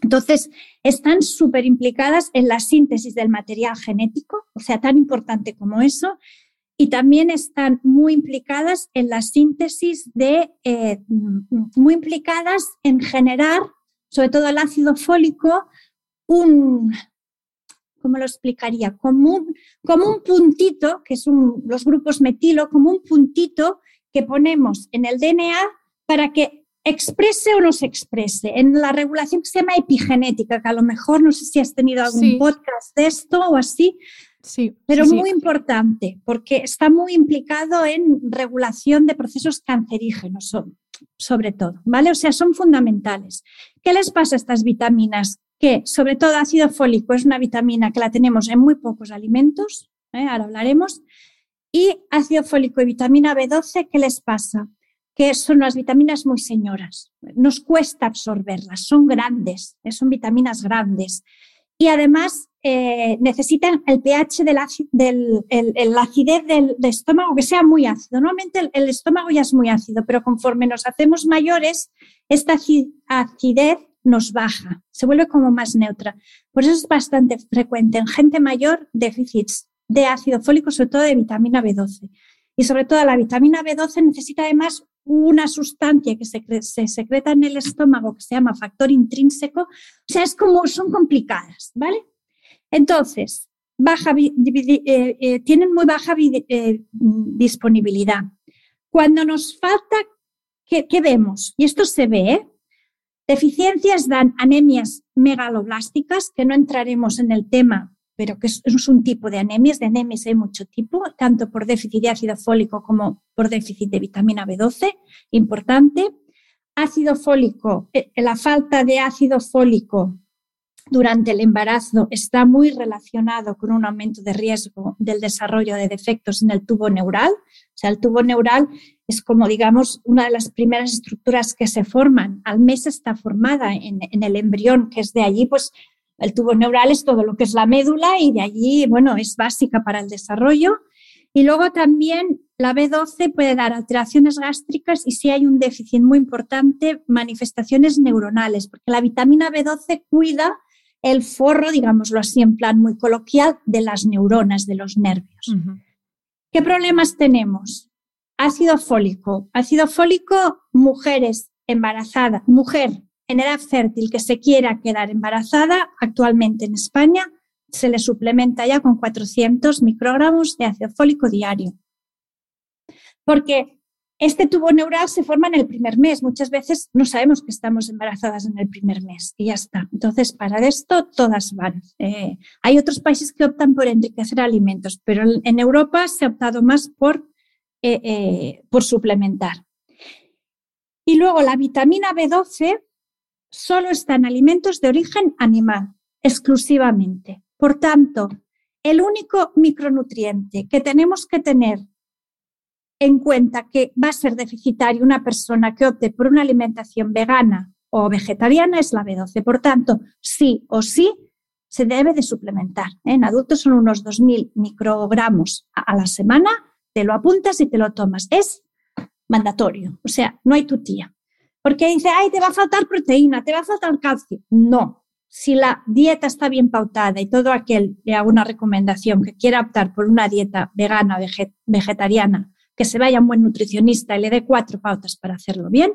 Entonces, están súper implicadas en la síntesis del material genético, o sea, tan importante como eso, y también están muy implicadas en la síntesis de, eh, muy implicadas en generar, sobre todo el ácido fólico, un, ¿cómo lo explicaría? Como un, como un puntito, que son los grupos metilo, como un puntito que ponemos en el DNA para que exprese o no se exprese. En la regulación que se llama epigenética, que a lo mejor no sé si has tenido algún podcast de esto o así, sí, pero muy importante porque está muy implicado en regulación de procesos cancerígenos, sobre todo, ¿vale? O sea, son fundamentales. ¿Qué les pasa a estas vitaminas? Que sobre todo ácido fólico es una vitamina que la tenemos en muy pocos alimentos, ¿eh? ahora hablaremos, y ácido fólico y vitamina B12, ¿qué les pasa? Que son unas vitaminas muy señoras. Nos cuesta absorberlas, son grandes, son vitaminas grandes. Y además eh, necesitan el pH del, del el, acidez del, estómago que sea muy ácido. Normalmente el, el, estómago ya es muy ácido, pero conforme nos hacemos mayores, esta acidez nos baja, se vuelve como más neutra. Por eso es bastante frecuente en gente mayor déficits de ácido fólico, sobre todo de vitamina B12. Y sobre todo la vitamina B12 necesita además una sustancia que se, se, secreta en el estómago que se llama factor intrínseco. O sea, es como, son complicadas, ¿vale? Entonces, baja, eh, eh, tienen muy baja eh, disponibilidad. Cuando nos falta, ¿qué, ¿qué, vemos? Y esto se ve, Deficiencias dan anemias megaloblásticas, que no entraremos en el tema, pero que es, un tipo de anemias. De anemias hay mucho tipo, tanto por déficit de ácido fólico como por déficit de vitamina B12, importante. Ácido fólico, la falta de ácido fólico durante el embarazo está muy relacionado con un aumento de riesgo del desarrollo de defectos en el tubo neural. O sea, el tubo neural es como, digamos, una de las primeras estructuras que se forman. Al mes está formada en, el embrión, que es de allí, pues el tubo neural es todo lo que es la médula y de allí, bueno, es básica para el desarrollo. Y luego también la B12 puede dar alteraciones gástricas y si hay un déficit muy importante, manifestaciones neuronales, porque la vitamina B12 cuida el forro, digámoslo así, en plan muy coloquial, de las neuronas, de los nervios. ¿Qué problemas tenemos? Ácido fólico. Ácido fólico, mujeres embarazadas, mujer en edad fértil que se quiera quedar embarazada, actualmente en España se le suplementa ya con 400 microgramos de ácido fólico diario. Porque este tubo neural se forma en el primer mes. Muchas veces no sabemos que estamos embarazadas en el primer mes y ya está. Entonces, para esto todas van. Eh, hay otros países que optan por enriquecer alimentos, pero en Europa se ha optado más por, eh, eh, por suplementar. Y luego la vitamina B12 solo está en alimentos de origen animal, exclusivamente. Por tanto, el único micronutriente que tenemos que tener en cuenta que va a ser deficitaria una persona que opte por una alimentación vegana o vegetariana es la B12. Por tanto, sí o sí se debe de suplementar. ¿eh? En adultos son unos 2.000 microgramos a la semana, te lo apuntas y te lo tomas. Es mandatorio, o sea, no hay tu tía. Porque dice, ay, te va a faltar proteína, te va a faltar calcio. No, si la dieta está bien pautada y todo aquel, le hago una recomendación, que quiera optar por una dieta vegana, vegetariana, que se vaya un buen nutricionista y le dé cuatro pautas para hacerlo bien,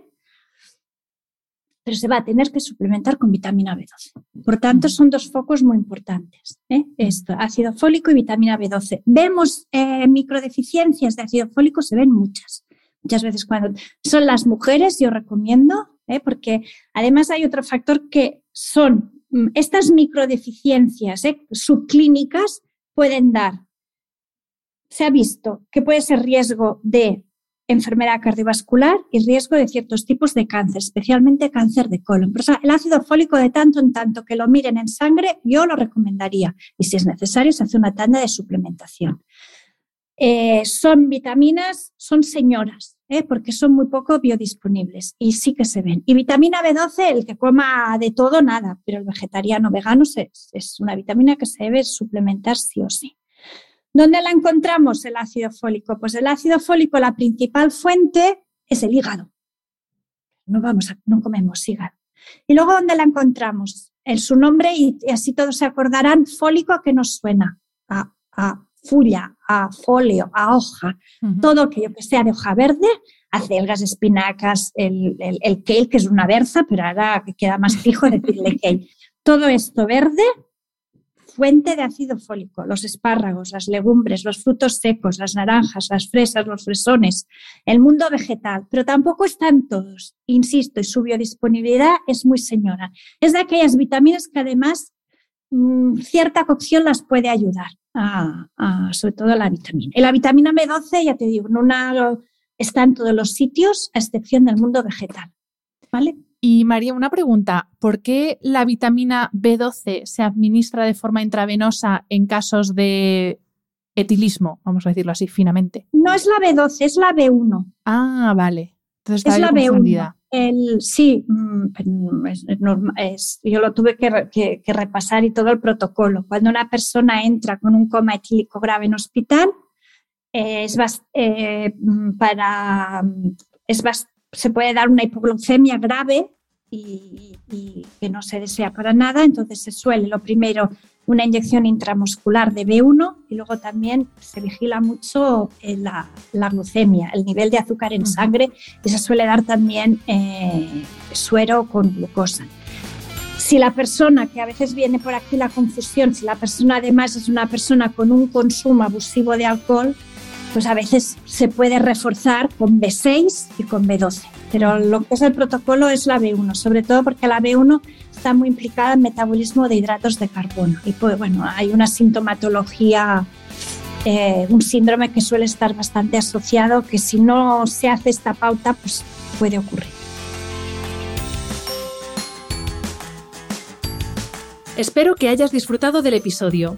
pero se va a tener que suplementar con vitamina B12. Por tanto, son dos focos muy importantes. ¿eh? Esto, ácido fólico y vitamina B12. Vemos eh, microdeficiencias de ácido fólico, se ven muchas. Muchas veces cuando son las mujeres, yo recomiendo, ¿eh? porque además hay otro factor que son mm, estas microdeficiencias subclínicas pueden dar se ha visto que puede ser riesgo de enfermedad cardiovascular y riesgo de ciertos tipos de cáncer, especialmente cáncer de colon. Pero, el ácido fólico de tanto en tanto que lo miren en sangre, yo lo recomendaría. Y si es necesario, se hace una tanda de suplementación. Eh, son vitaminas, son señoras, ¿eh? porque son muy poco biodisponibles y sí que se ven. Y vitamina B12, el que coma de todo, nada, pero el vegetariano vegano es una vitamina que se debe suplementar sí o sí. ¿Dónde la encontramos el ácido fólico? Pues el ácido fólico, la principal fuente es el hígado. No vamos a, no comemos hígado. Y luego, ¿dónde la encontramos? En su nombre, y, así todos se acordarán, fólico que nos suena a, a fulla, a folio, a hoja, todo aquello que sea de hoja verde, acelgas, espinacas, el, el, el kale, que es una berza, pero ahora queda más fijo decirle kale. Todo esto verde fuente de ácido fólico, los espárragos, las legumbres, los frutos secos, las naranjas, las fresas, los fresones, el mundo vegetal, pero tampoco están todos, insisto, y su biodisponibilidad es muy señora. Es de aquellas vitaminas que además mm, cierta cocción las puede ayudar, sobre todo la vitamina. Y la vitamina B12, ya te digo, no está en todos los sitios, a excepción del mundo vegetal. ¿Vale? Y María, una pregunta. ¿Por qué la vitamina B12 se administra de forma intravenosa en casos de etilismo, vamos a decirlo así finamente? No es la B12, es la B1. Ah, vale. Entonces es la B1. el, sí, mm, es, es, yo lo tuve que, que, que, repasar y todo el protocolo. Cuando una persona entra con un coma etílico grave en hospital, eh, es, eh, mm, para, es, se puede dar una hipoglucemia grave y, y, que no se desea para nada, entonces se suele lo primero una inyección intramuscular de B1 y luego también se vigila mucho eh, la, la, glucemia, el nivel de azúcar en sangre y se suele dar también eh, suero con glucosa. Si la persona, que a veces viene por aquí la confusión, si la persona además es una persona con un consumo abusivo de alcohol, pues a veces se puede reforzar con B6 y con B12. Pero lo que es el protocolo es la B1, sobre todo porque la B1 está muy implicada en metabolismo de hidratos de carbono. Y pues, bueno, hay una sintomatología, eh, un síndrome que suele estar bastante asociado, que si no se hace esta pauta, pues puede ocurrir. Espero que hayas disfrutado del episodio.